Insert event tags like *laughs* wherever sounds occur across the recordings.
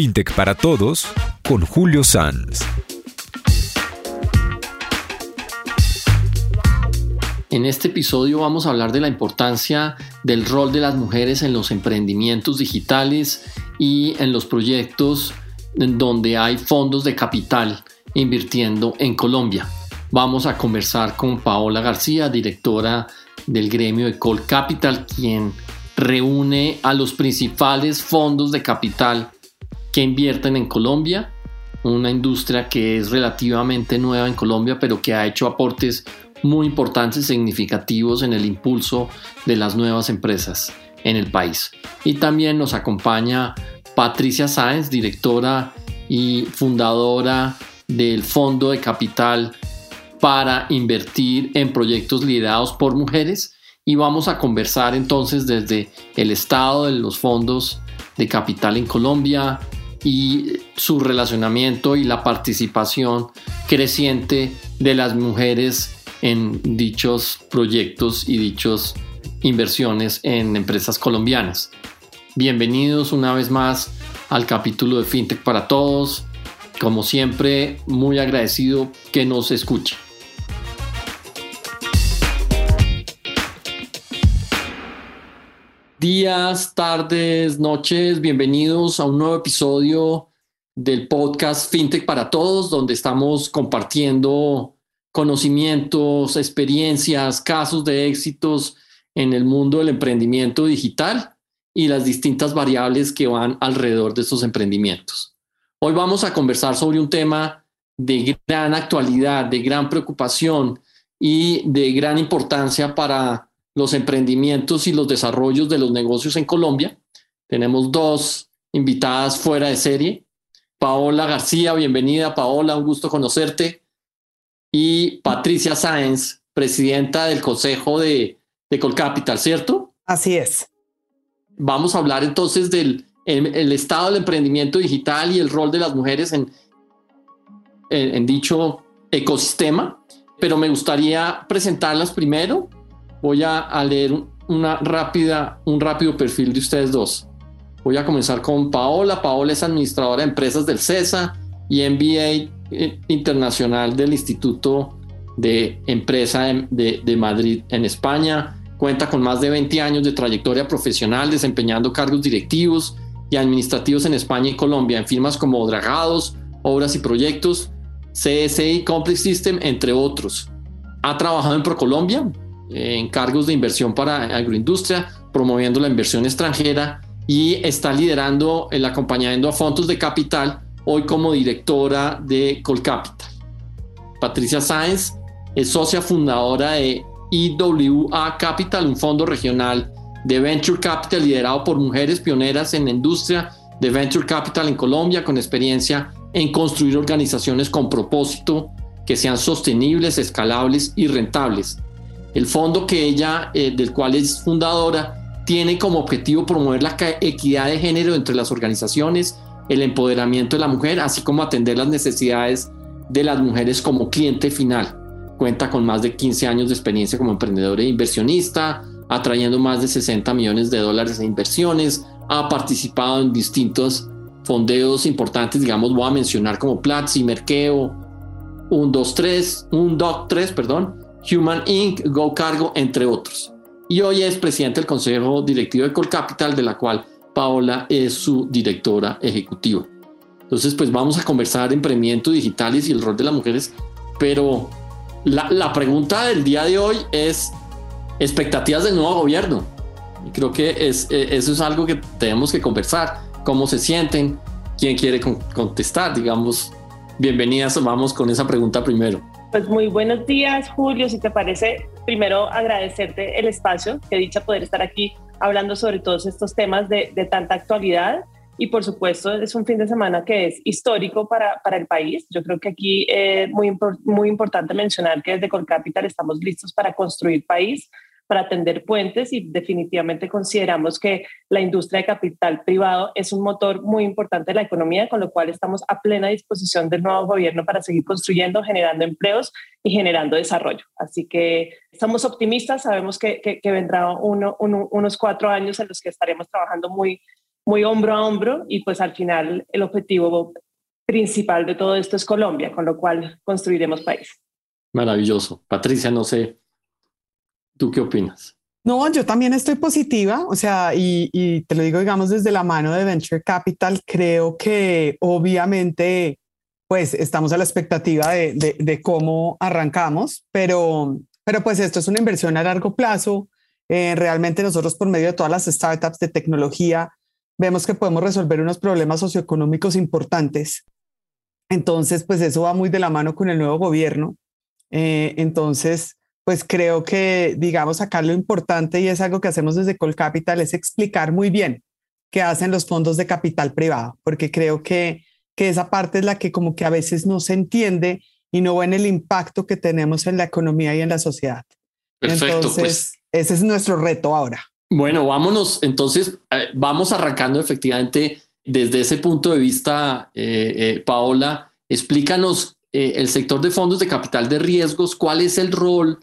FinTech para Todos con Julio Sanz. En este episodio vamos a hablar de la importancia del rol de las mujeres en los emprendimientos digitales y en los proyectos donde hay fondos de capital invirtiendo en Colombia. Vamos a conversar con Paola García, directora del gremio de Capital, quien reúne a los principales fondos de capital que invierten en Colombia, una industria que es relativamente nueva en Colombia, pero que ha hecho aportes muy importantes y significativos en el impulso de las nuevas empresas en el país. Y también nos acompaña Patricia Sáenz, directora y fundadora del Fondo de Capital para invertir en proyectos liderados por mujeres y vamos a conversar entonces desde el estado de los fondos de capital en Colombia y su relacionamiento y la participación creciente de las mujeres en dichos proyectos y dichas inversiones en empresas colombianas. Bienvenidos una vez más al capítulo de FinTech para Todos. Como siempre, muy agradecido que nos escuchen. Días, tardes, noches, bienvenidos a un nuevo episodio del podcast FinTech para Todos, donde estamos compartiendo conocimientos, experiencias, casos de éxitos en el mundo del emprendimiento digital y las distintas variables que van alrededor de estos emprendimientos. Hoy vamos a conversar sobre un tema de gran actualidad, de gran preocupación y de gran importancia para los emprendimientos y los desarrollos de los negocios en Colombia. Tenemos dos invitadas fuera de serie. Paola García, bienvenida Paola, un gusto conocerte y Patricia Sáenz, presidenta del Consejo de, de Colcapital, ¿cierto? Así es. Vamos a hablar entonces del el, estado del emprendimiento digital y el rol de las mujeres en, en, dicho ecosistema, pero me gustaría presentarlas primero. Voy a, leer una rápida, un rápido perfil de ustedes dos. Voy a comenzar con Paola. Paola es administradora de empresas del CESA y MBA eh, internacional del Instituto de Empresa de, Madrid en España. Cuenta con más de 20 años de trayectoria profesional desempeñando cargos directivos y administrativos en España y Colombia en firmas como Dragados, Obras y Proyectos, CSI Complex System, entre otros. Ha trabajado en ProColombia en cargos de inversión para agroindustria, promoviendo la inversión extranjera y está liderando el acompañamiento a fondos de capital hoy como directora de Colcapital. Patricia Sáenz es socia fundadora de IWA Capital, un fondo regional de Venture Capital liderado por mujeres pioneras en la industria de Venture Capital en Colombia, con experiencia en construir organizaciones con propósito que sean sostenibles, escalables y rentables. El fondo que ella, eh, del cual es fundadora, tiene como objetivo promover la equidad de género entre las organizaciones el empoderamiento de la mujer, así como atender las necesidades de las mujeres como cliente final. Cuenta con más de 15 años de experiencia como emprendedora e inversionista, atrayendo más de 60 millones de dólares en inversiones, ha participado en distintos fondeos importantes, digamos, voy a mencionar como Platzi, Merkeo, 123, 3, perdón, Human Inc., Go Cargo, entre otros. Y hoy es presidente del Consejo Directivo de Colcapital, de la cual Paola es su directora ejecutiva. Entonces, pues vamos a conversar emprendimiento digitales y el rol de las mujeres, pero la, pregunta del día de hoy es expectativas del nuevo gobierno. Creo que es, e, eso es algo que tenemos que conversar, cómo se sienten, quién quiere contestar, digamos. Bienvenidas, vamos con esa pregunta primero. Pues muy buenos días, Julio. Si te parece, primero agradecerte el espacio, que dicha poder estar aquí hablando sobre todos estos temas de, tanta actualidad. Y por supuesto, es un fin de semana que es histórico para, para el país. Yo creo que aquí es muy, muy importante mencionar que desde Colcapital estamos listos para construir país, para atender puentes y definitivamente consideramos que la industria de capital privado es un motor muy importante de la economía, con lo cual estamos a plena disposición del nuevo gobierno para seguir construyendo, generando empleos y generando desarrollo. Así que estamos optimistas, sabemos que, que, vendrá uno, unos cuatro años en los que estaremos trabajando muy muy hombro a hombro y pues al final el objetivo principal de todo esto es Colombia, con lo cual construiremos país. Maravilloso. Patricia, no sé, ¿tú qué opinas? No, yo también estoy positiva, o sea, y, te lo digo, digamos, desde la mano de Venture Capital, creo que obviamente, pues estamos a la expectativa de, de, cómo arrancamos, pero, pero pues esto es una inversión a largo plazo. Eh, realmente nosotros por medio de todas las startups de tecnología vemos que podemos resolver unos problemas socioeconómicos importantes. Entonces, pues eso va muy de la mano con el nuevo gobierno. Eh, entonces, pues creo que, digamos, acá lo importante y es algo que hacemos desde Colcapital es explicar muy bien qué hacen los fondos de capital privado, porque creo que, que esa parte es la que como que a veces no se entiende y no ven el impacto que tenemos en la economía y en la sociedad. Perfecto, pues. entonces, ese es nuestro reto ahora. Bueno, vámonos, entonces, eh, vamos arrancando efectivamente desde ese punto de vista, eh, eh, Paola, explícanos el sector de fondos de capital de riesgos, cuál es el rol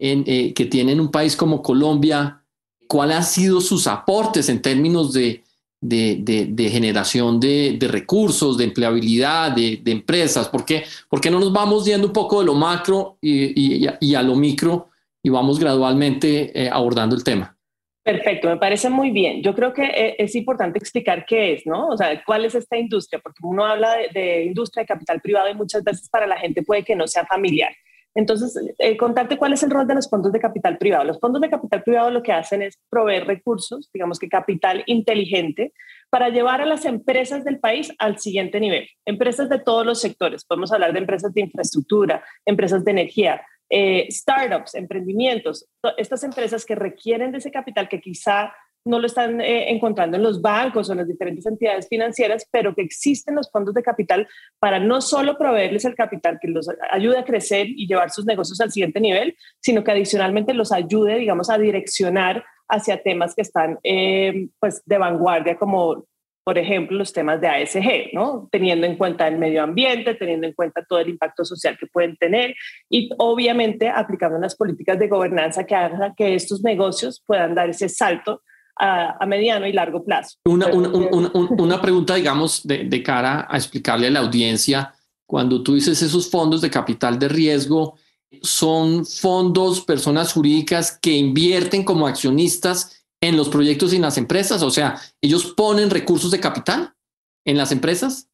en, que tiene en un país como Colombia, cuáles han sido sus aportes en términos de, de, generación de, recursos, de empleabilidad, de, empresas, ¿por qué? no nos vamos yendo un poco de lo macro y, a lo micro y vamos gradualmente abordando el tema? Perfecto, me parece muy bien. Yo creo que eh, es importante explicar qué es, ¿no? O sea, cuál es esta industria, porque uno habla de, industria de capital privado y muchas veces para la gente puede que no sea familiar. Entonces, eh, contarte cuál es el rol de los fondos de capital privado. Los fondos de capital privado lo que hacen es proveer recursos, digamos que capital inteligente, para llevar a las empresas del país al siguiente nivel. Empresas de todos los sectores. Podemos hablar de empresas de infraestructura, empresas de energía, eh, startups, emprendimientos, estas empresas que requieren de ese capital que quizá no lo están eh, encontrando en los bancos o en las diferentes entidades financieras, pero que existen los fondos de capital para no solo proveerles el capital que los ayude a crecer y llevar sus negocios al siguiente nivel, sino que adicionalmente los ayude, digamos, a direccionar hacia temas que están eh, pues de vanguardia como por ejemplo, los temas de ASG, ¿no? Teniendo en cuenta el medio ambiente, teniendo en cuenta todo el impacto social que pueden tener y obviamente aplicando unas políticas de gobernanza que hagan que estos negocios puedan dar ese salto a, mediano y largo plazo. Una, una, pregunta, digamos, de, de, cara a explicarle a la audiencia, cuando tú dices esos fondos de capital de riesgo, son fondos, personas jurídicas que invierten como accionistas en los proyectos y en las empresas? O sea, ellos ponen recursos de capital en las empresas,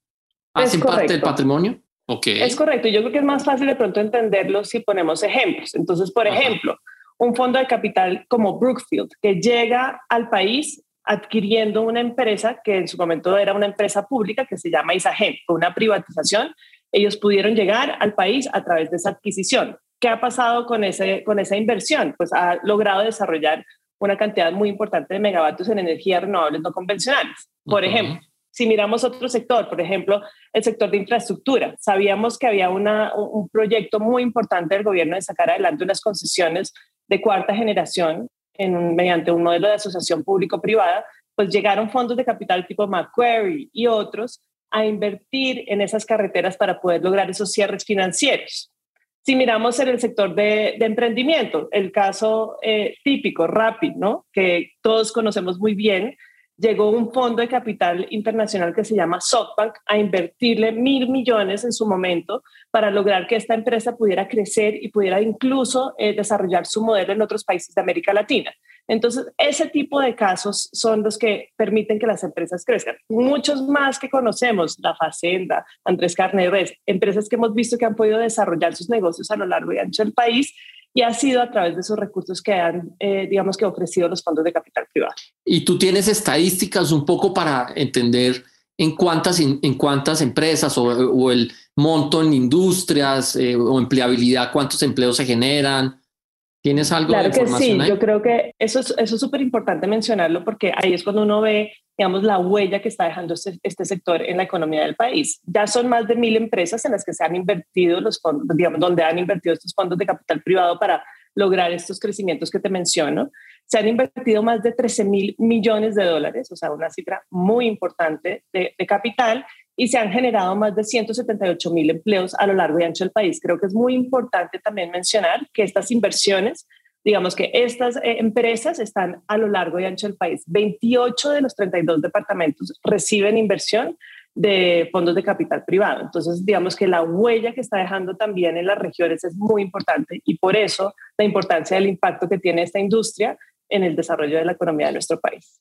hacen parte del patrimonio. Okay. Es correcto. Yo creo que es más fácil de pronto entenderlo si ponemos ejemplos. Entonces, por ejemplo, un fondo de capital como Brookfield, que llega al país adquiriendo una empresa que en su momento era una empresa pública que se llama Isagen, una privatización. Ellos pudieron llegar al país a través de esa adquisición. ¿Qué ha pasado con, ese, con esa inversión? Pues ha logrado desarrollar una cantidad muy importante de megavatios en energías renovables no convencionales. Por ejemplo, si miramos otro sector, por ejemplo, el sector de infraestructura, sabíamos que había una, un proyecto muy importante del gobierno de sacar adelante unas concesiones de cuarta generación en, mediante un modelo de asociación público-privada, pues llegaron fondos de capital tipo Macquarie y otros a invertir en esas carreteras para poder lograr esos cierres financieros. Si miramos en el sector de, emprendimiento, el caso eh, típico, ¿no? que todos conocemos muy bien, llegó un fondo de capital internacional que se llama SoftBank a invertirle mil millones en su momento para lograr que esta empresa pudiera crecer y pudiera incluso eh, desarrollar su modelo en otros países de América Latina. Entonces, ese tipo de casos son los que permiten que las empresas crezcan. Muchos más que conocemos, la Facenda, Andrés Carneres, empresas que hemos visto que han podido desarrollar sus negocios a lo largo y ancho del país y ha sido a través de esos recursos que han, eh, digamos que, ofrecido los fondos de capital privado. Y tú tienes estadísticas un poco para entender en cuántas, en, cuántas empresas o, el monto en industrias eh, o empleabilidad, cuántos empleos se generan ¿Tienes algo claro de información que sí, yo creo que eso es eso súper importante mencionarlo porque ahí es cuando uno ve, digamos, la huella que está dejando este, este, sector en la economía del país. Ya son más de mil empresas en las que se han invertido los fondos, digamos, donde han invertido estos fondos de capital privado para lograr estos crecimientos que te menciono. Se han invertido más de 13 mil millones de dólares, o sea, una cifra muy importante de, de capital y se han generado más de 178 mil empleos a lo largo y ancho del país. Creo que es muy importante también mencionar que estas inversiones digamos que estas eh, empresas están a lo largo y ancho del país. 28 de los 32 departamentos reciben inversión de fondos de capital privado. Entonces, digamos que la huella que está dejando también en las regiones es muy importante y por eso la importancia del impacto que tiene esta industria en el desarrollo de la economía de nuestro país.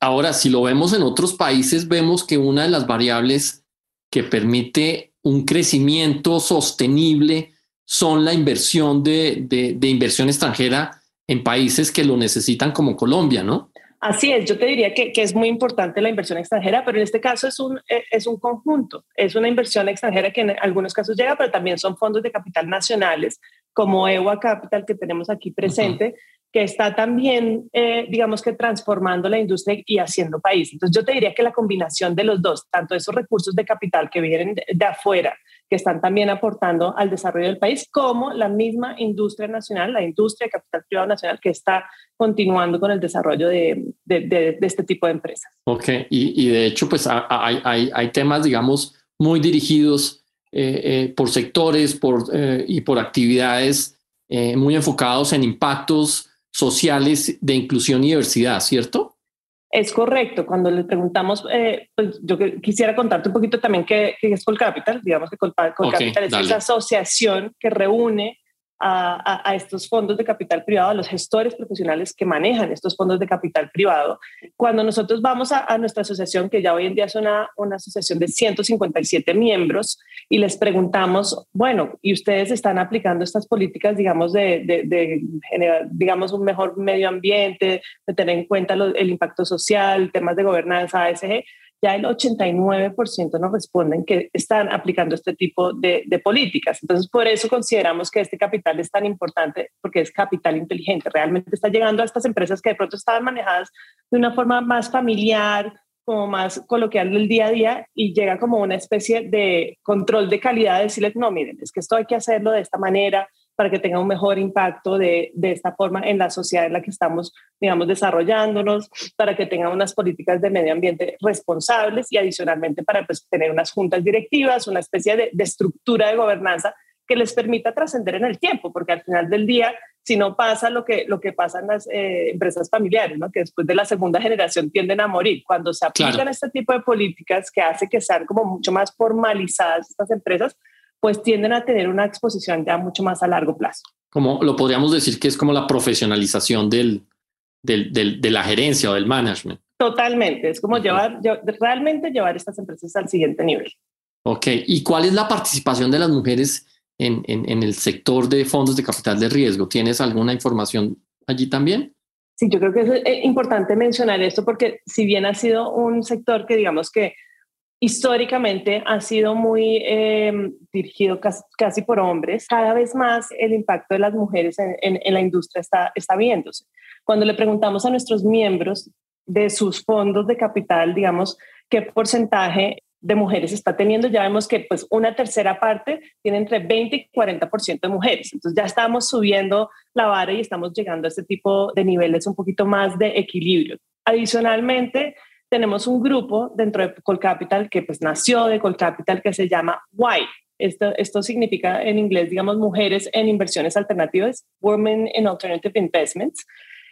Ahora, si lo vemos en otros países, vemos que una de las variables que permite un crecimiento sostenible son la inversión de, de, inversión extranjera en países que lo necesitan como Colombia, ¿no? Así es, yo te diría que, que, es muy importante la inversión extranjera, pero en este caso es un, eh, es un conjunto, es una inversión extranjera que en algunos casos llega, pero también son fondos de capital nacionales como EWA Capital que tenemos aquí presente, que está también, eh, digamos que transformando la industria y haciendo país. Entonces yo te diría que la combinación de los dos, tanto esos recursos de capital que vienen de, afuera, que están también aportando al desarrollo del país, como la misma industria nacional, la industria de capital privado nacional, que está continuando con el desarrollo de, este tipo de empresas. Ok, y, de hecho, pues hay, hay, temas, digamos, muy dirigidos eh, eh, por sectores por, y por actividades muy enfocados en impactos sociales de inclusión y diversidad, ¿cierto? Es correcto. Cuando le preguntamos, eh, pues yo quisiera contarte un poquito también qué, es Colcapital. Digamos que Colcapital es esa asociación que reúne a, estos fondos de capital privado, a los gestores profesionales que manejan estos fondos de capital privado. Cuando nosotros vamos a, nuestra asociación, que ya hoy en día es una, asociación de 157 miembros, y les preguntamos, bueno, ¿y ustedes están aplicando estas políticas, digamos, de, de, generar, digamos, un mejor medio ambiente, de tener en cuenta el impacto social, temas de gobernanza, ASG? Ya el 89% nos responden que están aplicando este tipo de, políticas. Entonces, por eso consideramos que este capital es tan importante, porque es capital inteligente. Realmente está llegando a estas empresas que de pronto estaban manejadas de una forma más familiar, como más coloquial del día a día y llega como una especie de control de calidad, decirles, no, miren, es que esto hay que hacerlo de esta manera, para que tenga un mejor impacto de, de, esta forma en la sociedad en la que estamos, digamos, desarrollándonos, para que tenga unas políticas de medio ambiente responsables y adicionalmente para pues, tener unas juntas directivas, una especie de, de estructura de gobernanza que les permita trascender en el tiempo, porque al final del día, si no pasa lo que, lo que pasa en las eh, empresas familiares, ¿no? que después de la segunda generación tienden a morir, cuando se aplican este tipo de políticas que hace que sean como mucho más formalizadas estas empresas, pues tienden a tener una exposición ya mucho más a largo plazo. Como lo podríamos decir que es como la profesionalización del, del, de la gerencia o del management. Totalmente, es como llevar, realmente llevar estas empresas al siguiente nivel. Ok, ¿y cuál es la participación de las mujeres en, en, en el sector de fondos de capital de riesgo? ¿Tienes alguna información allí también? Sí, yo creo que es eh, importante mencionar esto porque si bien ha sido un sector que digamos que históricamente ha sido muy eh, dirigido casi, por hombres. Cada vez más el impacto de las mujeres en, la industria está, está viéndose. Cuando le preguntamos a nuestros miembros de sus fondos de capital, digamos, qué porcentaje de mujeres está teniendo, ya vemos que pues una tercera parte tiene entre 20 y 40% de mujeres. Entonces ya estamos subiendo la vara y estamos llegando a este tipo de niveles un poquito más de equilibrio. Adicionalmente, tenemos un grupo dentro de Colcapital que pues nació de Colcapital que se llama WHY. Esto, esto significa en inglés, digamos, mujeres en inversiones alternativas, Women in Alternative Investments.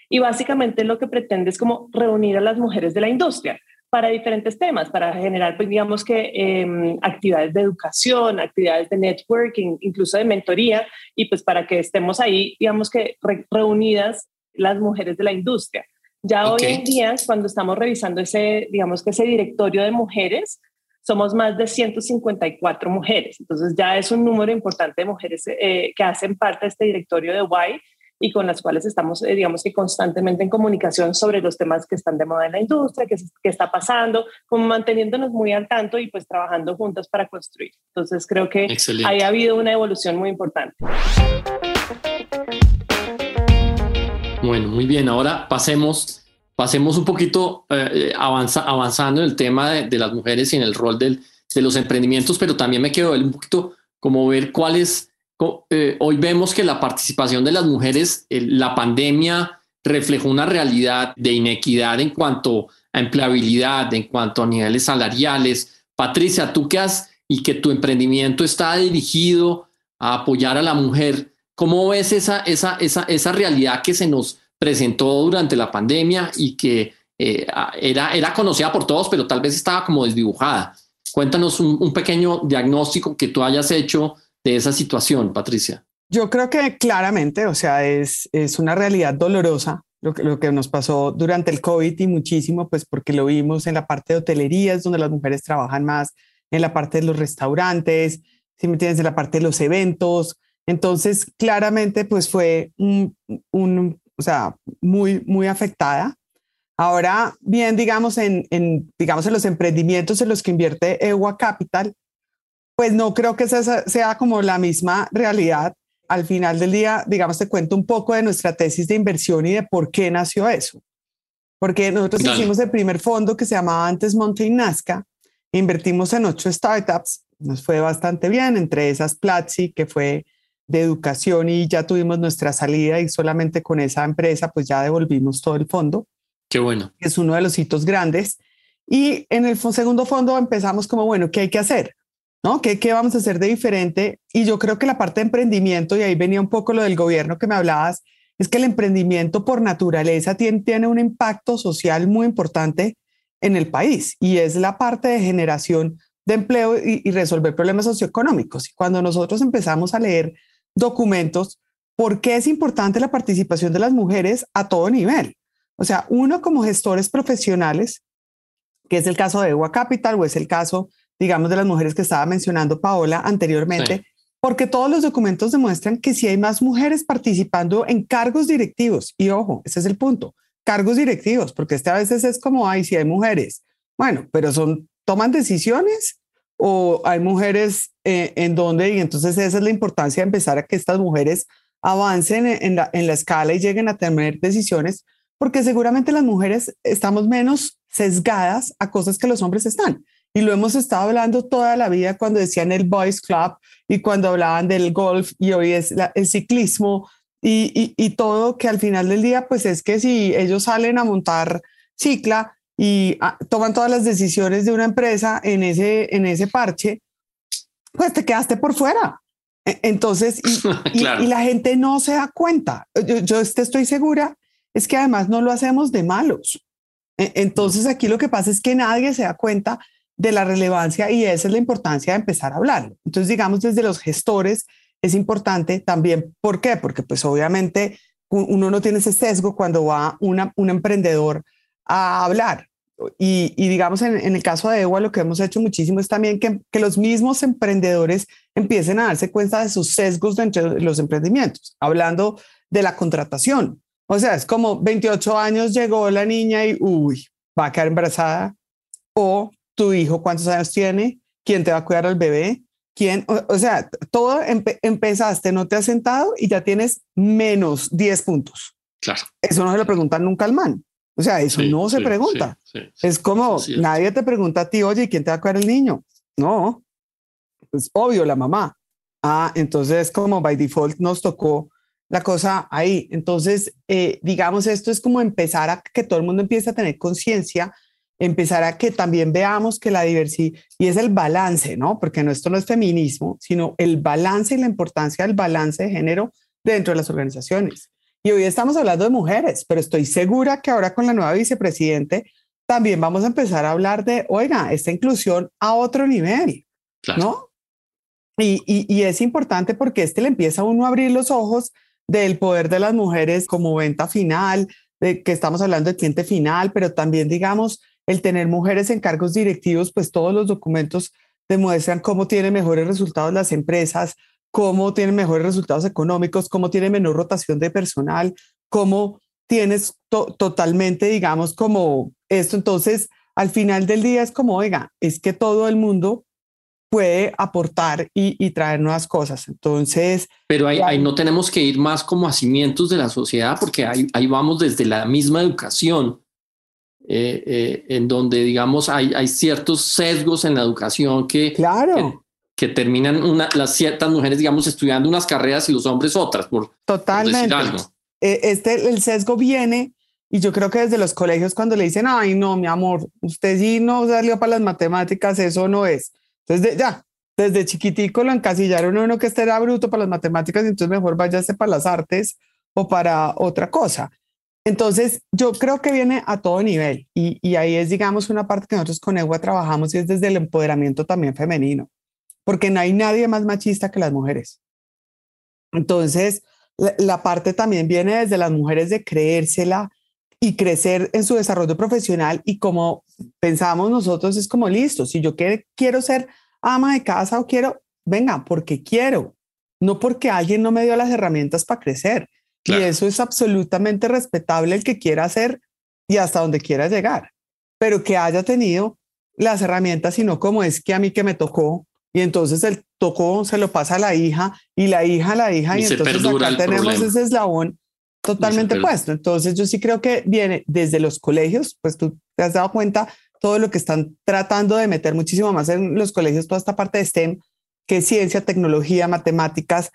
Y básicamente lo que pretende es como reunir a las mujeres de la industria para diferentes temas, para generar, pues, digamos que em, actividades de educación, actividades de networking, incluso de mentoría, y pues para que estemos ahí, digamos que reunidas las mujeres de la industria. Ya hoy en día, cuando estamos revisando ese, digamos que ese directorio de mujeres, somos más de 154 mujeres. Entonces ya es un número importante de mujeres eh, que hacen parte de este directorio de Y y con las cuales estamos, eh, digamos que constantemente en comunicación sobre los temas que están de moda en la industria, qué, qué está pasando, como manteniéndonos muy al tanto y pues trabajando juntas para construir. Entonces creo que ahí ha habido una evolución muy importante. Bueno, muy bien. Ahora pasemos, pasemos un poquito eh, avanzando en el tema de, las mujeres y en el rol de los emprendimientos, pero también me quedo un poquito como ver cuál es. Eh, hoy vemos que la participación de las mujeres, la pandemia reflejó una realidad de inequidad en cuanto a empleabilidad, en cuanto a niveles salariales. Patricia, tú que has y que tu emprendimiento está dirigido a apoyar a la mujer, ¿Cómo ves esa, esa, esa, esa realidad que se nos presentó durante la pandemia y que eh, era, era conocida por todos, pero tal vez estaba como desdibujada? Cuéntanos un, pequeño diagnóstico que tú hayas hecho de esa situación, Patricia. Yo creo que claramente, o sea, es, es una realidad dolorosa lo que, lo que nos pasó durante el COVID y muchísimo, pues porque lo vimos en la parte de hotelerías, donde las mujeres trabajan más, en la parte de los restaurantes, si me entiendes, en la parte de los eventos. Entonces, claramente, pues fue un, un o sea, muy, muy afectada. Ahora bien, digamos, en, en, digamos, en los emprendimientos en los que invierte EWA Capital, pues no creo que esa sea como la misma realidad. Al final del día, digamos, te cuento un poco de nuestra tesis de inversión y de por qué nació eso. Porque nosotros hicimos el primer fondo que se llamaba antes Mountain Nazca, invertimos en ocho startups, nos fue bastante bien, entre esas Platzi, que fue de educación y ya tuvimos nuestra salida y solamente con esa empresa pues ya devolvimos todo el fondo. Qué bueno. Es uno de los hitos grandes. Y en el segundo fondo empezamos como, bueno, ¿qué hay que hacer? ¿No? ¿Qué, ¿Qué vamos a hacer de diferente? Y yo creo que la parte de emprendimiento, y ahí venía un poco lo del gobierno que me hablabas, es que el emprendimiento por naturaleza tiene, tiene un impacto social muy importante en el país y es la parte de generación de empleo y, y resolver problemas socioeconómicos. Y cuando nosotros empezamos a leer documentos, ¿por qué es importante la participación de las mujeres a todo nivel? O sea, uno como gestores profesionales, que es el caso de Ewa Capital o es el caso, digamos, de las mujeres que estaba mencionando Paola anteriormente, porque todos los documentos demuestran que si hay más mujeres participando en cargos directivos, y ojo, ese es el punto, cargos directivos, porque este a veces es como, ay, si hay mujeres, bueno, pero son, toman decisiones o hay mujeres eh, en donde, y entonces esa es la importancia de empezar a que estas mujeres avancen en la, en la escala y lleguen a tener decisiones, porque seguramente las mujeres estamos menos sesgadas a cosas que los hombres están. Y lo hemos estado hablando toda la vida cuando decían el Boys Club y cuando hablaban del golf y hoy es el ciclismo y, y, y, todo, que al final del día, pues es que si ellos salen a montar cicla y ah, toman todas las decisiones de una empresa en ese, en ese parche, pues te quedaste por fuera. E, entonces, y, *laughs* y, la gente no se da cuenta. Yo, yo estoy segura es que además no lo hacemos de malos. E, entonces aquí lo que pasa es que nadie se da cuenta de la relevancia y esa es la importancia de empezar a hablar. Entonces, digamos, desde los gestores es importante también. ¿Por qué? Porque pues obviamente uno no tiene ese sesgo cuando va una, un emprendedor a hablar. Y, y digamos, en, en, el caso de EWA, lo que hemos hecho muchísimo es también que, que, los mismos emprendedores empiecen a darse cuenta de sus sesgos dentro de los emprendimientos, hablando de la contratación. O sea, es como 28 años llegó la niña y, uy, va a quedar embarazada. O tu hijo, ¿cuántos años tiene? ¿Quién te va a cuidar al bebé? ¿Quién? O, o sea, todo empe empezaste, no te has sentado y ya tienes menos 10 puntos. Claro. Eso no se lo preguntan nunca al man. O sea, eso sí, no se sí, pregunta. Sí, es como, es. nadie te pregunta a ti, oye, ¿quién te va a cuidar el niño? No, es obvio, la mamá. Ah, entonces como by default nos tocó la cosa ahí. Entonces, eh, digamos, esto es como empezar a que todo el mundo empiece a tener conciencia, empezar a que también veamos que la diversidad, y es el balance, ¿no? Porque no, esto no es feminismo, sino el balance y la importancia del balance de género dentro de las organizaciones. Y hoy estamos hablando de mujeres, pero estoy segura que ahora con la nueva vicepresidente también vamos a empezar a hablar de, oiga, esta inclusión a otro nivel, claro. ¿no? Y, y, y, es importante porque este le empieza a uno a abrir los ojos del poder de las mujeres como venta final, de que estamos hablando de cliente final, pero también, digamos, el tener mujeres en cargos directivos, pues todos los documentos demuestran cómo tienen mejores resultados las empresas, cómo tienen mejores resultados económicos, cómo tienen menor rotación de personal, cómo tienes to totalmente, digamos, como esto. Entonces, al final del día es como, oiga, es que todo el mundo puede aportar y, y traer nuevas cosas. Entonces... Pero ahí, ahí, no tenemos que ir más como a cimientos de la sociedad, porque ahí, ahí vamos desde la misma educación, eh, eh, en donde, digamos, hay, hay ciertos sesgos en la educación que... Claro. Que, que terminan una, las ciertas mujeres, digamos, estudiando unas carreras y los hombres otras, por, Totalmente. Por decir algo. Este, el sesgo viene, y yo creo que desde los colegios cuando le dicen, ay, no, mi amor, usted sí no salió para las matemáticas, eso no es. Entonces, de, ya, desde chiquitico lo encasillaron uno que este era bruto para las matemáticas y entonces mejor váyase para las artes o para otra cosa. Entonces, yo creo que viene a todo nivel y, y ahí es, digamos, una parte que nosotros con EGUA trabajamos y es desde el empoderamiento también femenino, porque no hay nadie más machista que las mujeres. Entonces, la, la parte también viene desde las mujeres de creérsela y crecer en su desarrollo profesional y como pensamos nosotros es como listo, si yo quiero, quiero ser ama de casa o quiero, venga, porque quiero, no porque alguien no me dio las herramientas para crecer. Y eso es absolutamente respetable el que quiera hacer y hasta donde quiera llegar, pero que haya tenido las herramientas y no como es que a mí que me tocó y entonces el tocó se lo pasa a la hija y la hija a la hija y, entonces acá tenemos ese eslabón totalmente puesto. Entonces yo sí creo que viene desde los colegios, pues tú te has dado cuenta todo lo que están tratando de meter muchísimo más en los colegios, toda esta parte de STEM, que es ciencia, tecnología, matemáticas,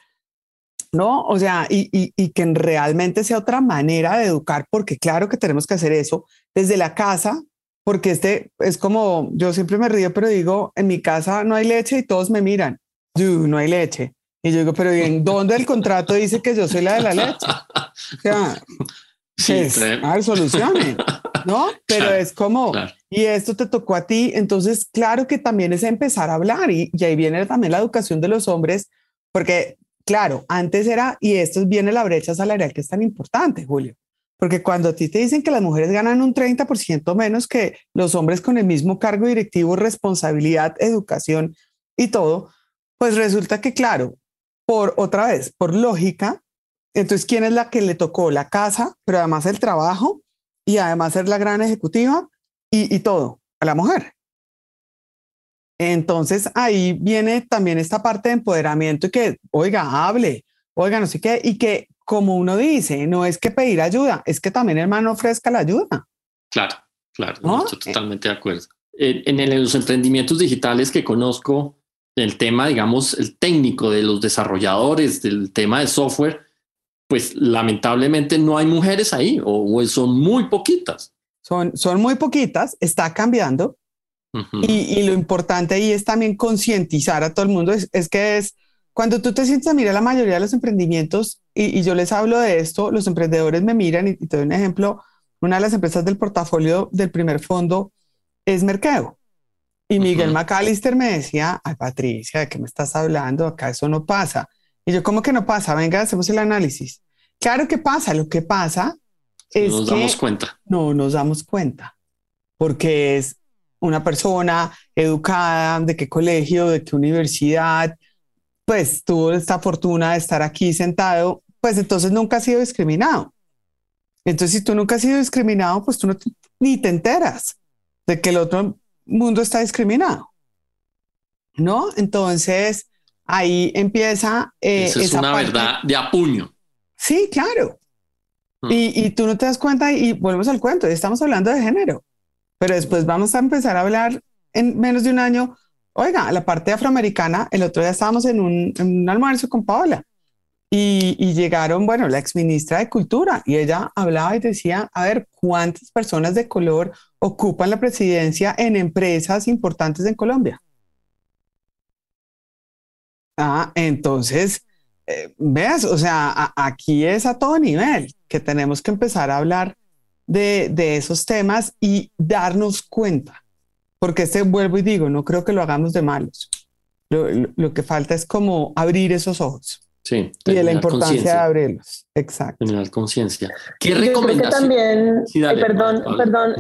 ¿no? O sea, y, y, y, que realmente sea otra manera de educar, porque claro que tenemos que hacer eso desde la casa, porque este es como, yo siempre me río, pero digo, en mi casa no hay leche y todos me miran, no hay leche. Y yo digo, pero ¿en dónde el contrato dice que yo soy la de la leche? O sea, *laughs* sí, es, a ver, soluciones, ¿no? *laughs* Pero es como, y esto te tocó a ti, entonces claro que también es empezar a hablar y, y ahí viene también la educación de los hombres, porque Claro, antes era, y esto viene la brecha salarial que es tan importante, Julio, porque cuando a ti te dicen que las mujeres ganan un 30% menos que los hombres con el mismo cargo directivo, responsabilidad, educación y todo, pues resulta que, claro, por otra vez, por lógica, entonces, ¿quién es la que le tocó la casa, pero además el trabajo y además ser la gran ejecutiva y, y todo? A la mujer. Entonces ahí viene también esta parte de empoderamiento y que, oiga, hable, oiga, no sé qué, y que como uno dice, no es que pedir ayuda, es que también el hermano ofrezca la ayuda. Claro, claro, ¿No? estoy totalmente de acuerdo. En, en, los emprendimientos digitales que conozco, el tema, digamos, el técnico de los desarrolladores del tema de software, pues lamentablemente no hay mujeres ahí o, o son muy poquitas. Son, son muy poquitas, está cambiando, y, lo importante ahí es también concientizar a todo el mundo. Es, es, que es cuando tú te sientes a mirar la mayoría de los emprendimientos y, yo les hablo de esto, los emprendedores me miran y, te doy un ejemplo. Una de las empresas del portafolio del primer fondo es Mercado. Y Miguel McAllister me decía, ay Patricia, ¿de qué me estás hablando? Acá eso no pasa. Y yo, ¿cómo que no pasa? Venga, hacemos el análisis. Claro que pasa, lo que pasa es nos damos cuenta. No nos damos cuenta, porque es una persona educada, de qué colegio, de qué universidad, pues tuvo esta fortuna de estar aquí sentado, pues entonces nunca ha sido discriminado. Entonces, si tú nunca has sido discriminado, pues tú no ni te enteras de que el otro mundo está discriminado. ¿No? Entonces, ahí empieza... Eh, Eso es una verdad de apuño. Sí, claro. Mm. Y, y, tú no te das cuenta y volvemos al cuento, estamos hablando de género. Pero después vamos a empezar a hablar en menos de un año. Oiga, la parte afroamericana, el otro día estábamos en un, almuerzo con Paola y, llegaron, bueno, la exministra de Cultura y ella hablaba y decía, a ver, ¿cuántas personas de color ocupan la presidencia en empresas importantes en Colombia? Ah, entonces, eh, veas, o sea, aquí es a todo nivel que tenemos que empezar a hablar de, esos temas y darnos cuenta, porque este vuelvo y digo, no creo que lo hagamos de malos. Lo, que falta es como abrir esos ojos. Sí, y de la importancia de abrirlos. Exacto. Tener conciencia. ¿Qué recomendación? también, perdón, perdón,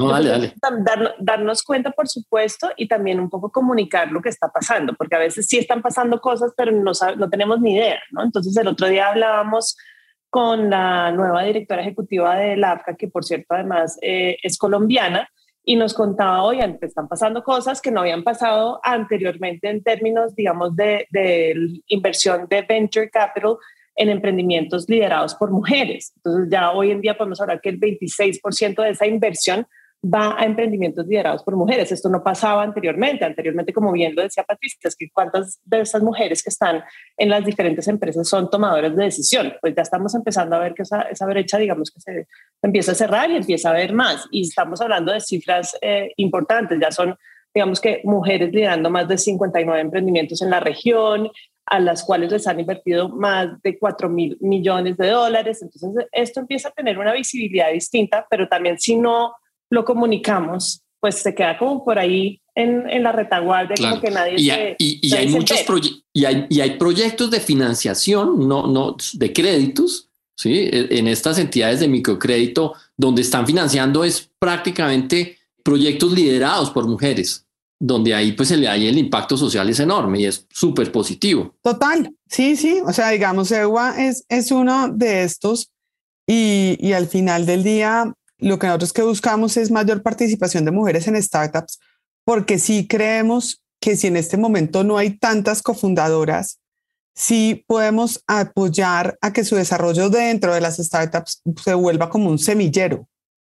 darnos cuenta, por supuesto, y también un poco comunicar lo que está pasando, porque a veces sí están pasando cosas, pero no, no tenemos ni idea, ¿no? Entonces, el otro día hablábamos con la nueva directora ejecutiva de la AFCA, que por cierto además eh, es colombiana, y nos contaba, oigan, están pasando cosas que no habían pasado anteriormente en términos, digamos, de, de inversión de venture capital en emprendimientos liderados por mujeres. Entonces ya hoy en día podemos hablar que el 26% de esa inversión va a emprendimientos liderados por mujeres. Esto no pasaba anteriormente. Anteriormente, como bien lo decía Patricia, es que cuántas de esas mujeres que están en las diferentes empresas son tomadoras de decisión. Pues ya estamos empezando a ver que esa, esa brecha, digamos, que se empieza a cerrar y empieza a ver más. Y estamos hablando de cifras eh, importantes. Ya son digamos que mujeres liderando más de 59 emprendimientos en la región, a las cuales les han invertido más de 4 mil millones de dólares. Entonces, esto empieza a tener una visibilidad distinta, pero también si no lo comunicamos, pues se queda como por ahí en, en la retaguardia, como que nadie y se, hay, y, y hay muchos y hay, y hay proyectos de financiación, no, no de créditos, ¿sí? E, en estas entidades de microcrédito, donde están financiando es prácticamente proyectos liderados por mujeres donde ahí pues el, ahí el impacto social es enorme y es súper positivo. Total, sí, sí, o sea, digamos, EWA es, es uno de estos y, y al final del día lo que nosotros que buscamos es mayor participación de mujeres en startups, porque sí creemos que si en este momento no hay tantas cofundadoras, sí podemos apoyar a que su desarrollo dentro de las startups se vuelva como un semillero.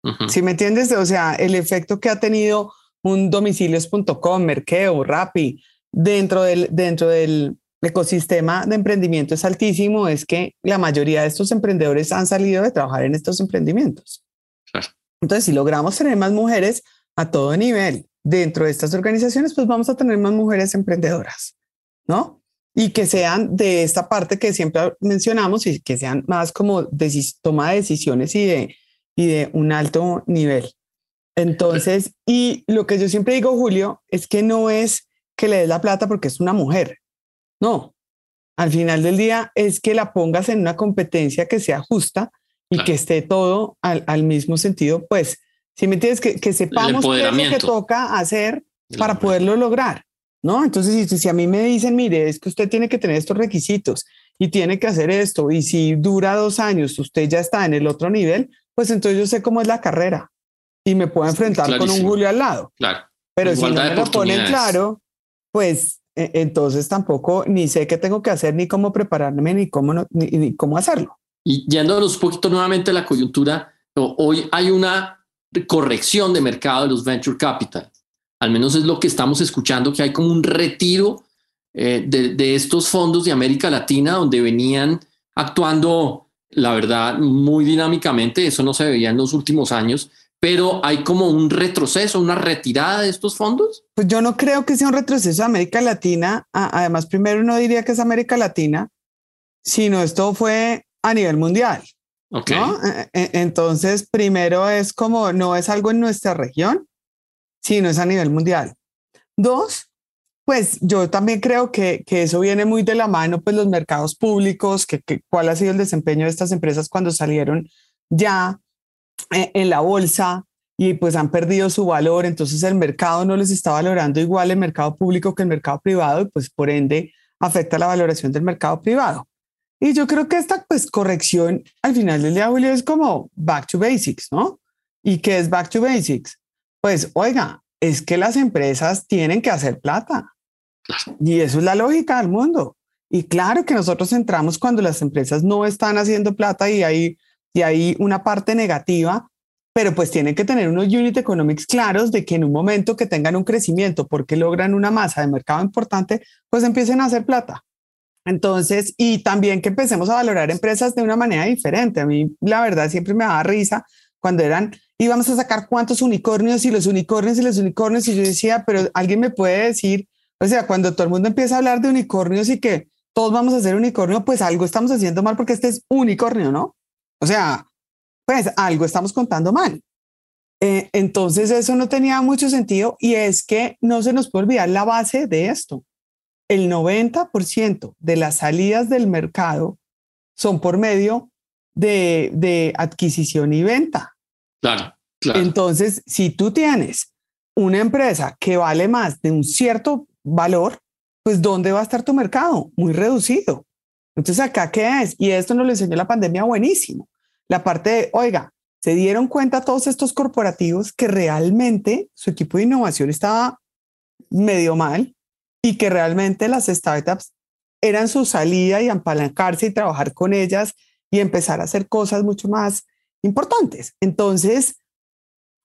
Uh -huh. ¿Sí me entiendes? O sea, el efecto que ha tenido un domicilios.com, Merkeo, Rappi, dentro del, dentro del ecosistema de emprendimiento es altísimo, es que la mayoría de estos emprendedores han salido de trabajar en estos emprendimientos. Entonces, si logramos tener más mujeres a todo nivel dentro de estas organizaciones, pues vamos a tener más mujeres emprendedoras, ¿no? Y que sean de esta parte que siempre mencionamos y que sean más como de, toma de decisiones y de, y de un alto nivel. Entonces, y lo que yo siempre digo, Julio, es que no es que le des la plata porque es una mujer. No. Al final del día es que la pongas en una competencia que sea justa y claro. que esté todo al, al, mismo sentido. Pues, si me entiendes, que, que sepamos qué es lo que toca hacer para poderlo lograr. ¿No? Entonces, si, si a mí me dicen, mire, es que usted tiene que tener estos requisitos y tiene que hacer esto, y si dura dos años, usted ya está en el otro nivel, pues entonces yo sé cómo es la carrera y me puedo enfrentar con un Julio al lado. Claro. Pero si no me lo ponen claro, pues eh, entonces tampoco ni sé qué tengo que hacer, ni cómo prepararme, ni cómo, no, ni, ni, cómo hacerlo. Y yéndonos un poquito nuevamente a la coyuntura, hoy hay una corrección de mercado de los venture capital. Al menos es lo que estamos escuchando, que hay como un retiro eh, de, de estos fondos de América Latina, donde venían actuando, la verdad, muy dinámicamente. Eso no se veía en los últimos años pero hay como un retroceso, una retirada de estos fondos. Pues yo no creo que sea un retroceso de América Latina. Además, primero no diría que es América Latina, sino esto fue a nivel mundial. Okay. ¿no? E, e, Entonces, primero es como no es algo en nuestra región, sino es a nivel mundial. Dos, pues yo también creo que, que eso viene muy de la mano, pues los mercados públicos, que, que cuál ha sido el desempeño de estas empresas cuando salieron ya en la bolsa y pues han perdido su valor, entonces el mercado no les está valorando igual el mercado público que el mercado privado y pues por ende afecta la valoración del mercado privado. Y yo creo que esta pues corrección al final del día, Julio, es como back to basics, ¿no? ¿Y qué es back to basics? Pues oiga, es que las empresas tienen que hacer plata. Y eso es la lógica del mundo. Y claro que nosotros entramos cuando las empresas no están haciendo plata y hay y hay una parte negativa, pero pues tienen que tener unos unit economics claros de que en un momento que tengan un crecimiento porque logran una masa de mercado importante, pues empiecen a hacer plata. Entonces, y también que empecemos a valorar empresas de una manera diferente. A mí, la verdad, siempre me daba risa cuando eran, íbamos a sacar cuántos unicornios y los unicornios y los unicornios, y yo decía, pero alguien me puede decir, o sea, cuando todo el mundo empieza a hablar de unicornios y que todos vamos a hacer unicornio, pues algo estamos haciendo mal porque este es unicornio, ¿no? O sea, pues algo estamos contando mal. Eh, entonces eso no tenía mucho sentido y es que no se nos puede olvidar la base de esto. El 90% de las salidas del mercado son por medio de, de adquisición y venta. Claro, claro. Entonces, si tú tienes una empresa que vale más de un cierto valor, pues ¿dónde va a estar tu mercado? Muy reducido. Entonces, ¿acá qué es? Y esto nos lo enseñó la pandemia buenísimo. La parte de, oiga, se dieron cuenta todos estos corporativos que realmente su equipo de innovación estaba medio mal y que realmente las startups eran su salida y apalancarse y trabajar con ellas y empezar a hacer cosas mucho más importantes. Entonces,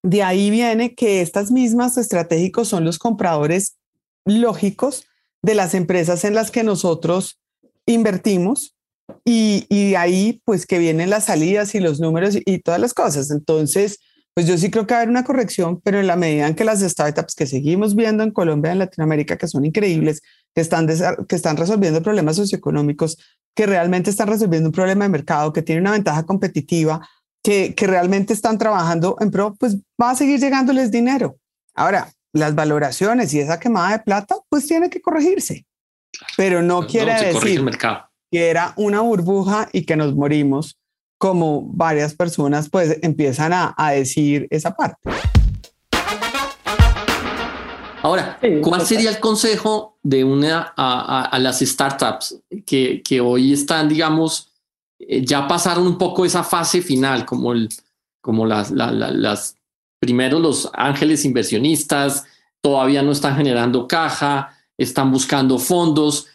de ahí viene que estas mismas estratégicos son los compradores lógicos de las empresas en las que nosotros invertimos y, y, de ahí pues que vienen las salidas y los números y, todas las cosas. Entonces, pues yo sí creo que va a haber una corrección, pero en la medida en que las startups que seguimos viendo en Colombia, en Latinoamérica, que son increíbles, que están, que están resolviendo problemas socioeconómicos, que realmente están resolviendo un problema de mercado, que tienen una ventaja competitiva, que, que realmente están trabajando en pro, pues va a seguir llegándoles dinero. Ahora, las valoraciones y esa quemada de plata, pues tiene que corregirse, pero no quiere decir que era una burbuja y que nos morimos como varias personas pues empiezan a, a decir esa parte. Ahora, ¿cuál sería el consejo de una a, a, las startups que, que, hoy están, digamos, eh, ya pasaron un poco esa fase final, como, el, como las, las primero los ángeles inversionistas todavía no están generando caja, están buscando fondos.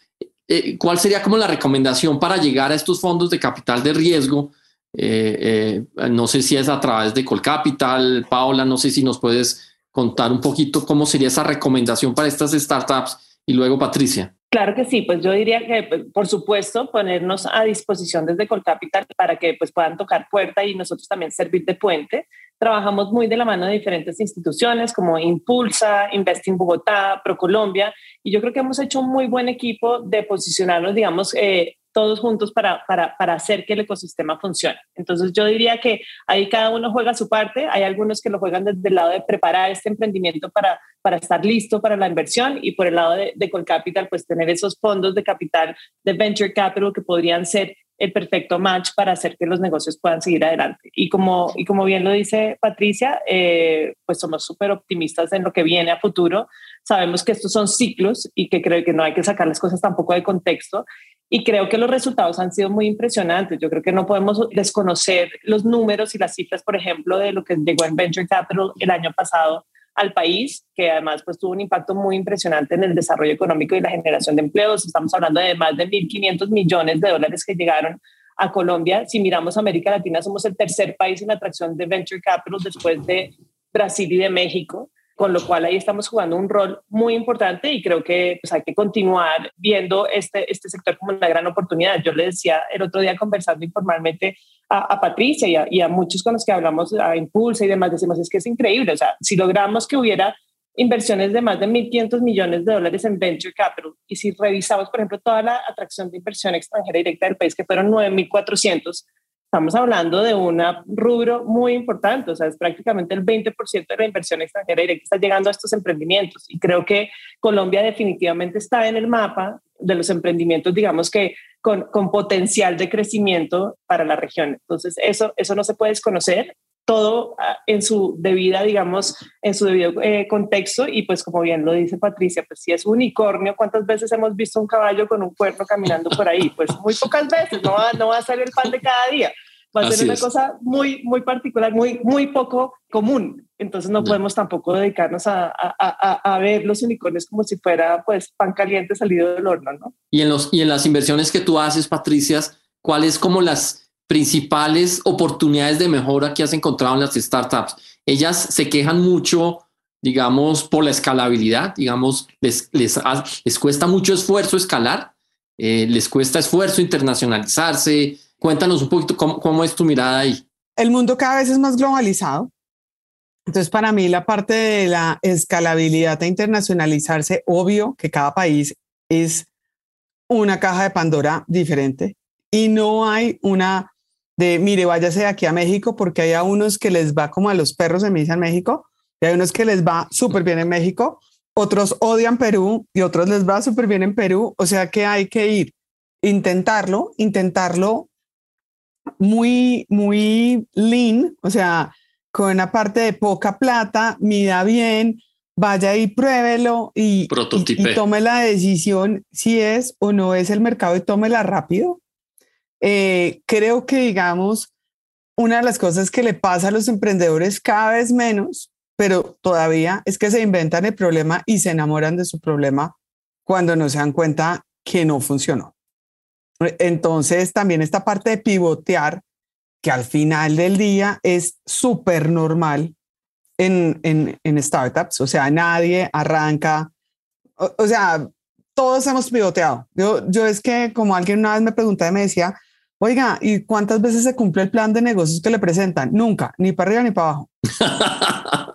Eh, ¿Cuál sería como la recomendación para llegar a estos fondos de capital de riesgo? Eh, eh, no sé si es a través de Colcapital, Paola, no sé si nos puedes contar un poquito cómo sería esa recomendación para estas startups y luego Patricia. Claro que sí, pues yo diría que, por supuesto, ponernos a disposición desde Colcapital para que pues, puedan tocar puerta y nosotros también servir de puente. Trabajamos muy de la mano de diferentes instituciones como Impulsa, Investing Bogotá, ProColombia, y yo creo que hemos hecho un muy buen equipo de posicionarnos, digamos, eh, todos juntos para, para, para, hacer que el ecosistema funcione. Entonces yo diría que ahí cada uno juega su parte, hay algunos que lo juegan desde el lado de preparar este emprendimiento para, para estar listo para la inversión y por el lado de, de Colcapital, pues tener esos fondos de capital, de venture capital que podrían ser el perfecto match para hacer que los negocios puedan seguir adelante. Y como, y como bien lo dice Patricia, eh, pues somos súper optimistas en lo que viene a futuro. Sabemos que estos son ciclos y que creo que no hay que sacar las cosas tampoco de contexto y creo que los resultados han sido muy impresionantes. Yo creo que no podemos desconocer los números y las cifras, por ejemplo, de lo que llegó en Venture Capital el año pasado al país, que además pues, tuvo un impacto muy impresionante en el desarrollo económico y la generación de empleos. Estamos hablando de más de 1.500 millones de dólares que llegaron a Colombia. Si miramos América Latina, somos el tercer país en atracción de Venture Capital después de Brasil y de México con lo cual ahí estamos jugando un rol muy importante y creo que pues, hay que continuar viendo este, este sector como una gran oportunidad. Yo le decía el otro día conversando informalmente a, Patricia y a, muchos con los que hablamos, a Impulsa y demás, decimos, es que es increíble, o sea, si logramos que hubiera inversiones de más de 1.500 millones de dólares en venture capital y si revisamos, por ejemplo, toda la atracción de inversión extranjera directa del país, que fueron 9.400, estamos hablando de un rubro muy importante, o sea, es prácticamente el 20% de la inversión extranjera directa está llegando a estos emprendimientos y creo que Colombia definitivamente está en el mapa de los emprendimientos, digamos que con, con potencial de crecimiento para la región. Entonces, eso, eso no se puede desconocer todo ah, en su debida, digamos, en su debido eh, contexto y pues como bien lo dice Patricia, pues si es unicornio, ¿cuántas veces hemos visto un caballo con un cuerno caminando por ahí? Pues muy pocas veces, no va, no va a ser el pan de cada día, va a ser una cosa muy, muy particular, muy, muy poco común. Entonces no, podemos tampoco dedicarnos a, a, a, ver los unicornios como si fuera pues pan caliente salido del horno, ¿no? Y en, los, y en las inversiones que tú haces, Patricia, ¿cuáles como las principales oportunidades de mejora que has encontrado en las startups? Ellas se quejan mucho, digamos, por la escalabilidad, digamos, les, les, les cuesta mucho esfuerzo escalar, eh, les cuesta esfuerzo internacionalizarse. Cuéntanos un poquito cómo, cómo es tu mirada ahí. El mundo cada vez es más globalizado. Entonces, para mí, la parte de la escalabilidad e internacionalizarse, obvio que cada país es una caja de Pandora diferente y no hay una de, mire, váyase aquí a México porque hay a unos que les va como a los perros en misa en México, y hay unos que les va súper bien en México, otros odian Perú y otros les va súper bien en Perú, o sea que hay que ir, intentarlo, intentarlo muy, muy lean, o sea, con una parte de poca plata, mida bien, vaya y pruébelo y, y, y, tome la decisión si es o no es el mercado y tómela rápido. Eh, creo que, digamos, una de las cosas que le pasa a los emprendedores cada vez menos, pero todavía es que se inventan el problema y se enamoran de su problema cuando no se dan cuenta que no funcionó. Entonces, también esta parte de pivotear, que al final del día es súper normal en, en, en, startups, o sea, nadie arranca, o, o, sea, todos hemos pivoteado. Yo, yo es que como alguien una vez me preguntaba me decía, Oiga, ¿y cuántas veces se cumple el plan de negocios que le presentan? Nunca, ni para arriba ni para abajo.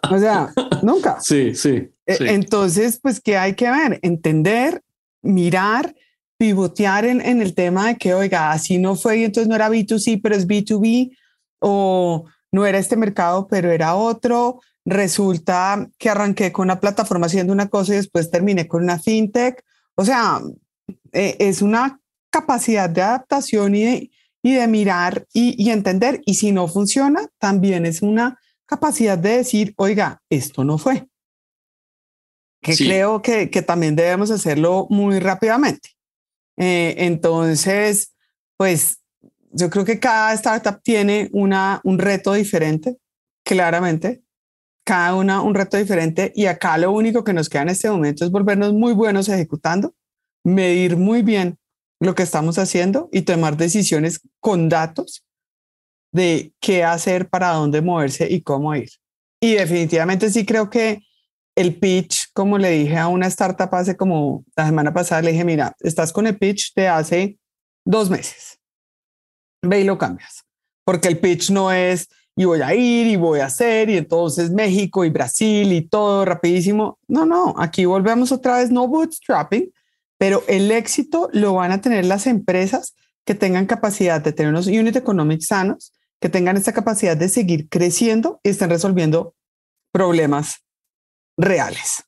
o sea, *laughs* nunca. Sí, sí, e, Entonces, pues, ¿qué hay que ver? Entender, mirar, pivotear en, en, el tema de que, oiga, así no fue y entonces no era B2C, pero es B2B, o no era este mercado, pero era otro. Resulta que arranqué con una plataforma haciendo una cosa y después terminé con una fintech. O sea, e, es una capacidad de adaptación y de, y de mirar y, entender. Y si no funciona, también es una capacidad de decir, oiga, esto no fue. Que creo que, que, también debemos hacerlo muy rápidamente. Eh, entonces, pues yo creo que cada startup tiene una, un reto diferente, claramente. Cada una un reto diferente. Y acá lo único que nos queda en este momento es volvernos muy buenos ejecutando, medir muy bien lo que estamos haciendo y tomar decisiones con datos de qué hacer, para dónde moverse y cómo ir. Y definitivamente sí creo que el pitch, como le dije a una startup hace como la semana pasada, le dije, mira, estás con el pitch de hace dos meses. Ve y lo cambias. Porque el pitch no es, y voy a ir y voy a hacer, y entonces México y Brasil y todo rapidísimo. No, no, aquí volvemos otra vez, no bootstrapping, pero el éxito lo van a tener las empresas que tengan capacidad de tener unos unit economics sanos, que tengan esta capacidad de seguir creciendo y estén resolviendo problemas reales.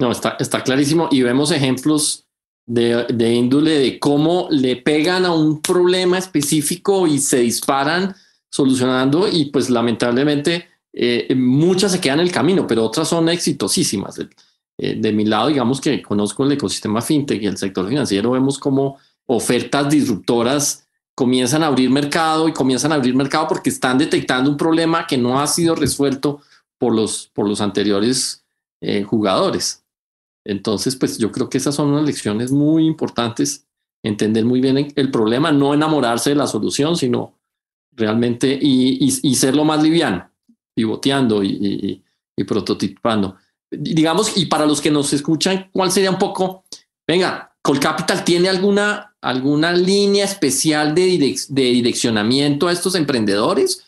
No, está, está clarísimo y vemos ejemplos de, de índole de cómo le pegan a un problema específico y se disparan solucionando y pues lamentablemente eh, muchas se quedan en el camino, pero otras son exitosísimas. Eh, de mi lado, digamos que conozco el ecosistema fintech y el sector financiero, vemos como ofertas disruptoras comienzan a abrir mercado y comienzan a abrir mercado porque están detectando un problema que no ha sido resuelto por los, por los anteriores eh, jugadores. Entonces, pues yo creo que esas son unas lecciones muy importantes, entender muy bien el problema, no enamorarse de la solución, sino realmente y, y, ser lo más liviano, pivoteando y, y prototipando digamos, y para los que nos escuchan, ¿cuál sería un poco, venga, Colcapital tiene alguna, alguna línea especial de, de direccionamiento a estos emprendedores?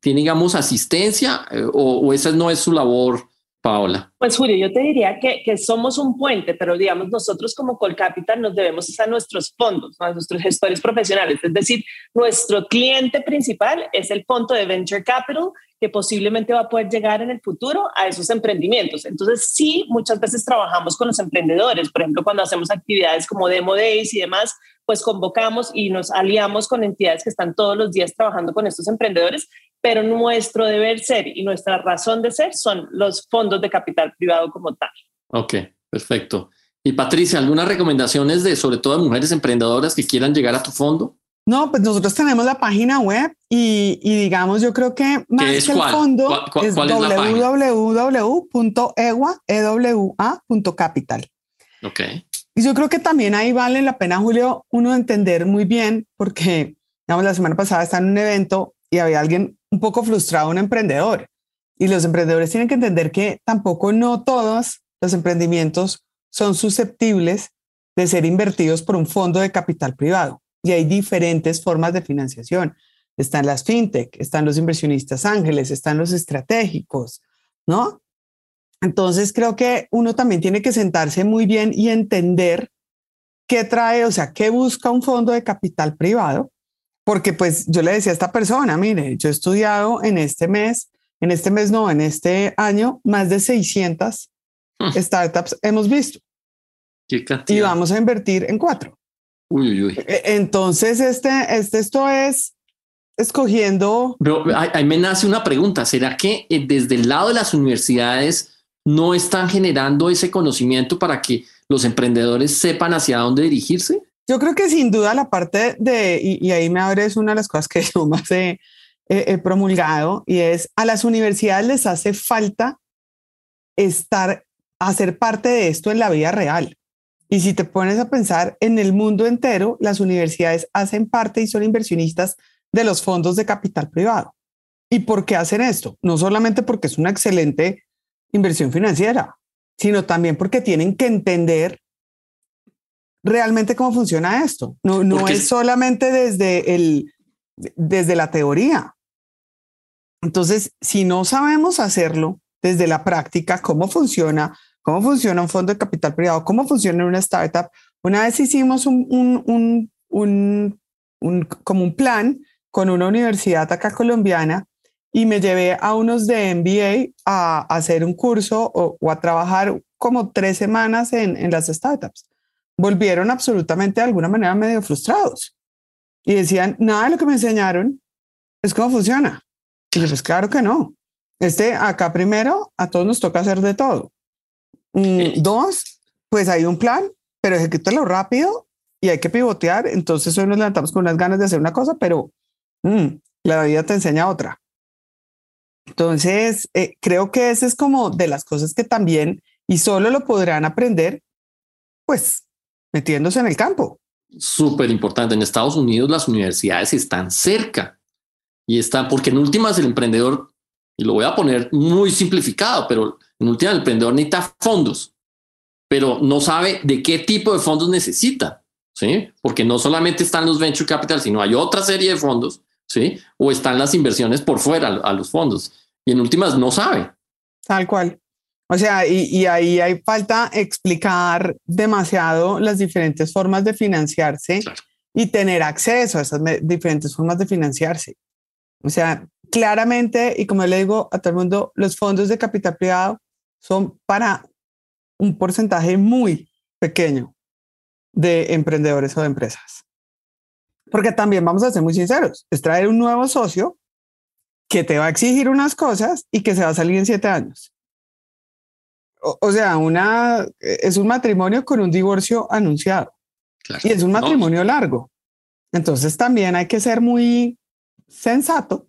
¿Tiene, digamos, asistencia eh, o, o, esa no es su labor, Paola? Pues Julio, yo te diría que, que, somos un puente, pero digamos, nosotros como Colcapital nos debemos a nuestros fondos, a nuestros gestores profesionales. Es decir, nuestro cliente principal es el fondo de Venture Capital que posiblemente va a poder llegar en el futuro a esos emprendimientos. Entonces, sí, muchas veces trabajamos con los emprendedores. Por ejemplo, cuando hacemos actividades como Demo Days y demás, pues convocamos y nos aliamos con entidades que están todos los días trabajando con estos emprendedores, pero nuestro deber ser y nuestra razón de ser son los fondos de capital privado como tal. Ok, perfecto. Y Patricia, ¿algunas recomendaciones de sobre todo de mujeres emprendedoras que quieran llegar a tu fondo? No, pues nosotros tenemos la página web y, digamos, yo creo que más que el fondo es www.ewa.capital. Ok. Y yo creo que también ahí vale la pena, Julio, uno entender muy bien, porque, digamos, la semana pasada estaba en un evento y había alguien un poco frustrado, un emprendedor. Y los emprendedores tienen que entender que tampoco no todos los emprendimientos son susceptibles de ser invertidos por un fondo de capital privado y hay diferentes formas de financiación. Están las fintech, están los inversionistas ángeles, están los estratégicos, ¿no? Entonces creo que uno también tiene que sentarse muy bien y entender qué trae, o sea, qué busca un fondo de capital privado, porque pues yo le decía a esta persona, mire, yo he estudiado en este mes, en este mes no, en este año, más de 600 hmm. startups hemos visto. y vamos a invertir en cuatro. E, entonces, este, este, esto es escogiendo. Pero ahí me nace una pregunta: ¿será que eh, desde el lado de las universidades no están generando ese conocimiento para que los emprendedores sepan hacia dónde dirigirse? Yo creo que sin duda la parte de, y, ahí me abres una de las cosas que *laughs* yo más he, he promulgado, y es a las universidades les hace falta estar, hacer parte de esto en la vida real. Y si te pones a pensar en el mundo entero, las universidades hacen parte y son inversionistas de los fondos de capital privado. ¿Y por qué hacen esto? No solamente porque es una excelente inversión financiera, sino también porque tienen que entender realmente cómo funciona esto. No, no es solamente desde, el, desde la teoría. Entonces, si no sabemos hacerlo desde la práctica, cómo funciona, cómo funciona un fondo de capital privado, cómo funciona una startup, una vez hicimos un, un, un, un, como un plan con una universidad acá colombiana y me llevé a unos de MBA a, hacer un curso o, o, a trabajar como tres semanas en, en las startups. Volvieron absolutamente de alguna manera medio frustrados y decían, nada de lo que me enseñaron es cómo funciona. Y yo, pues claro que no. Este, acá primero, a todos nos toca hacer de todo. Mm, dos, pues hay un plan, pero ejecútalo rápido y hay que pivotear. Entonces hoy nos levantamos con unas ganas de hacer una cosa, pero mm, la vida te enseña otra. Entonces, eh, creo que ese es como de las cosas que también, y solo lo podrán aprender, pues, metiéndose en el campo. Súper importante. En Estados Unidos las universidades están cerca y está, porque en últimas el emprendedor, y lo voy a poner muy simplificado, pero en últimas el emprendedor necesita fondos, pero no sabe de qué tipo de fondos necesita, ¿sí? Porque no solamente están los venture capital, sino hay otra serie de fondos, ¿sí? O están las inversiones por fuera a los fondos. Y en últimas no sabe. Tal cual. O sea, y, y, ahí hay falta explicar demasiado las diferentes formas de financiarse y tener acceso a esas diferentes formas de financiarse. O sea, claramente, y como le digo a todo el mundo, los fondos de capital privado son para un porcentaje muy pequeño de emprendedores o de empresas. Porque también vamos a ser muy sinceros, es traer un nuevo socio que te va a exigir unas cosas y que se va a salir en siete años. O, sea, una, es un matrimonio con un divorcio anunciado. Y es un matrimonio largo. Entonces también hay que ser muy sensato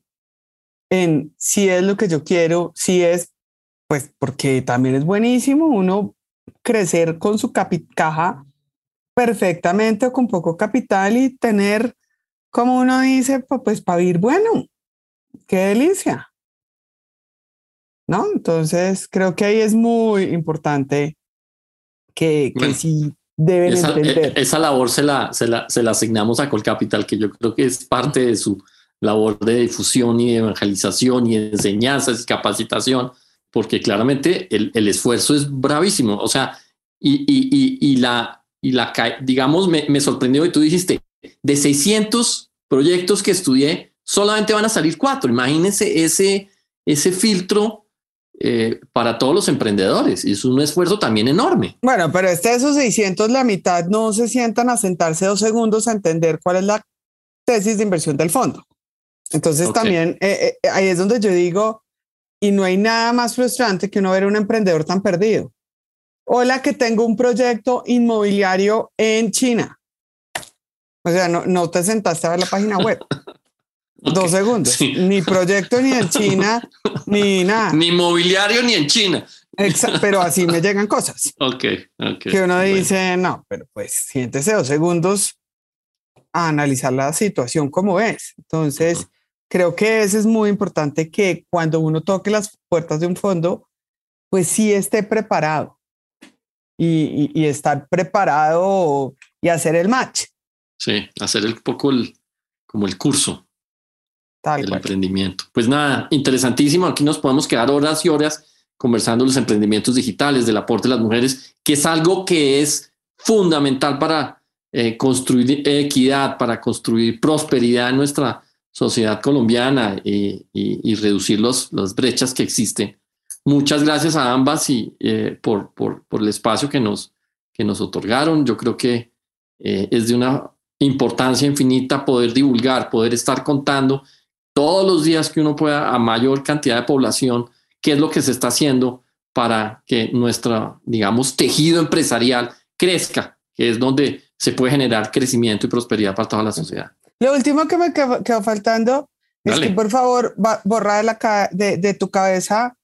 en si es lo que yo quiero, si es, pues porque también es buenísimo uno crecer con su caja perfectamente o con poco capital y tener, como uno dice, pues para vivir bueno. Qué delicia. ¿No? Entonces, creo que ahí es muy importante que, que sí deben esa, e, entender. Esa labor se la, se la, se la asignamos a Colcapital, que yo creo que es parte de su, labor de difusión y de evangelización y de enseñanza y capacitación, porque claramente el, el, esfuerzo es bravísimo. O sea, y, y, y, la, y la, digamos, me, me sorprendió y tú dijiste, de 600 proyectos que estudié, solamente van a salir cuatro. Imagínense ese, ese filtro eh, para todos los emprendedores. Es un esfuerzo también enorme. Bueno, pero este de esos 600, la mitad no se sientan a sentarse dos segundos a entender cuál es la tesis de inversión del fondo. Entonces también eh, eh, ahí es donde yo digo, y no hay nada más frustrante que uno ver a un emprendedor tan perdido. Hola, que tengo un proyecto inmobiliario en China. O sea, no, no te sentaste a ver la página web. *laughs* Dos segundos. Ni proyecto ni en China, *laughs* ni nada. Ni inmobiliario ni en China. Exacto, pero así me llegan cosas. *laughs* Ok, ok. Que uno dice, no, pero pues siéntese dos segundos a analizar la situación como es. Entonces, creo que eso es muy importante que cuando uno toque las puertas de un fondo, pues sí esté preparado y, y, estar preparado y hacer el match. Sí, hacer un poco el, como el curso del emprendimiento. Pues nada, interesantísimo. Aquí nos podemos quedar horas y horas conversando los emprendimientos digitales, del aporte de las mujeres, que es algo que es fundamental para eh, construir equidad, para construir prosperidad en nuestra sociedad colombiana y, reducir los, las brechas que existen. Muchas gracias a ambas y eh, por, por, por, el espacio que nos, que nos otorgaron. Yo creo que eh, es de una importancia infinita poder divulgar, poder estar contando todos los días que uno pueda a mayor cantidad de población qué es lo que se está haciendo para que nuestro, digamos, tejido empresarial crezca, que es donde se puede generar crecimiento y prosperidad para toda la sociedad. Lo último que me quedó, faltando es que por favor borra de, la, de, de, tu cabeza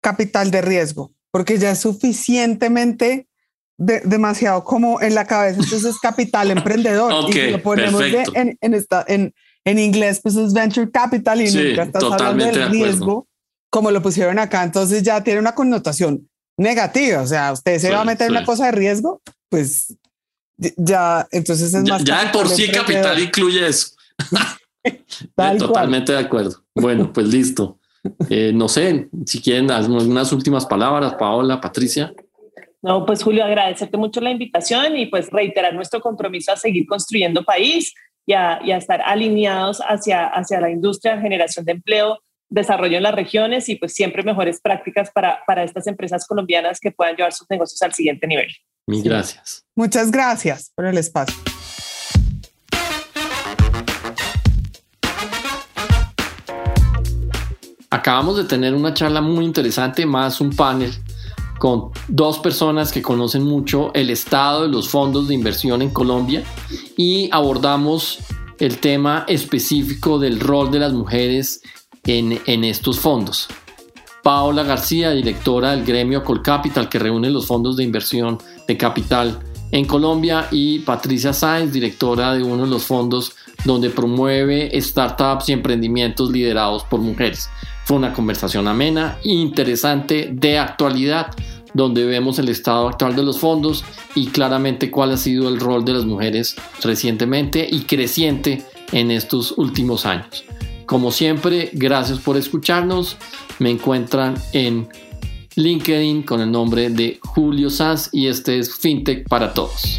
capital de riesgo, porque ya es suficientemente demasiado como en la cabeza, entonces es capital *laughs* emprendedor. y si lo ponemos en, en, esta, en, en, inglés, pues es venture capital y nunca estás hablando del riesgo, como lo pusieron acá, entonces ya tiene una connotación negativa. O sea, usted se va a meter en una cosa de riesgo, pues Ya, entonces es más. Ya, por sí capital incluye eso. *laughs* Totalmente de acuerdo. Bueno, pues listo. Eh, no sé si quieren algunas últimas palabras, Paola, Patricia. No, pues Julio, agradecerte mucho la invitación y pues reiterar nuestro compromiso a seguir construyendo país y a, estar alineados hacia, hacia la industria, generación de empleo, desarrollo en las regiones y pues siempre mejores prácticas para, para estas empresas colombianas que puedan llevar sus negocios al siguiente nivel. Mil gracias. Muchas gracias por el espacio. Acabamos de tener una charla muy interesante, más un panel con dos personas que conocen mucho el estado de los fondos de inversión en Colombia y abordamos el tema específico del rol de las mujeres en, en estos fondos. Paola García, directora del gremio Colcapital, que reúne los fondos de inversión de capital en Colombia, y Patricia Sáenz, directora de uno de los fondos donde promueve startups y emprendimientos liderados por mujeres. Fue una conversación amena, interesante, de actualidad, donde vemos el estado actual de los fondos y claramente cuál ha sido el rol de las mujeres recientemente y creciente en estos últimos años. Como siempre, gracias por escucharnos. Me encuentran en LinkedIn con el nombre de Julio Sanz y este es FinTech para Todos.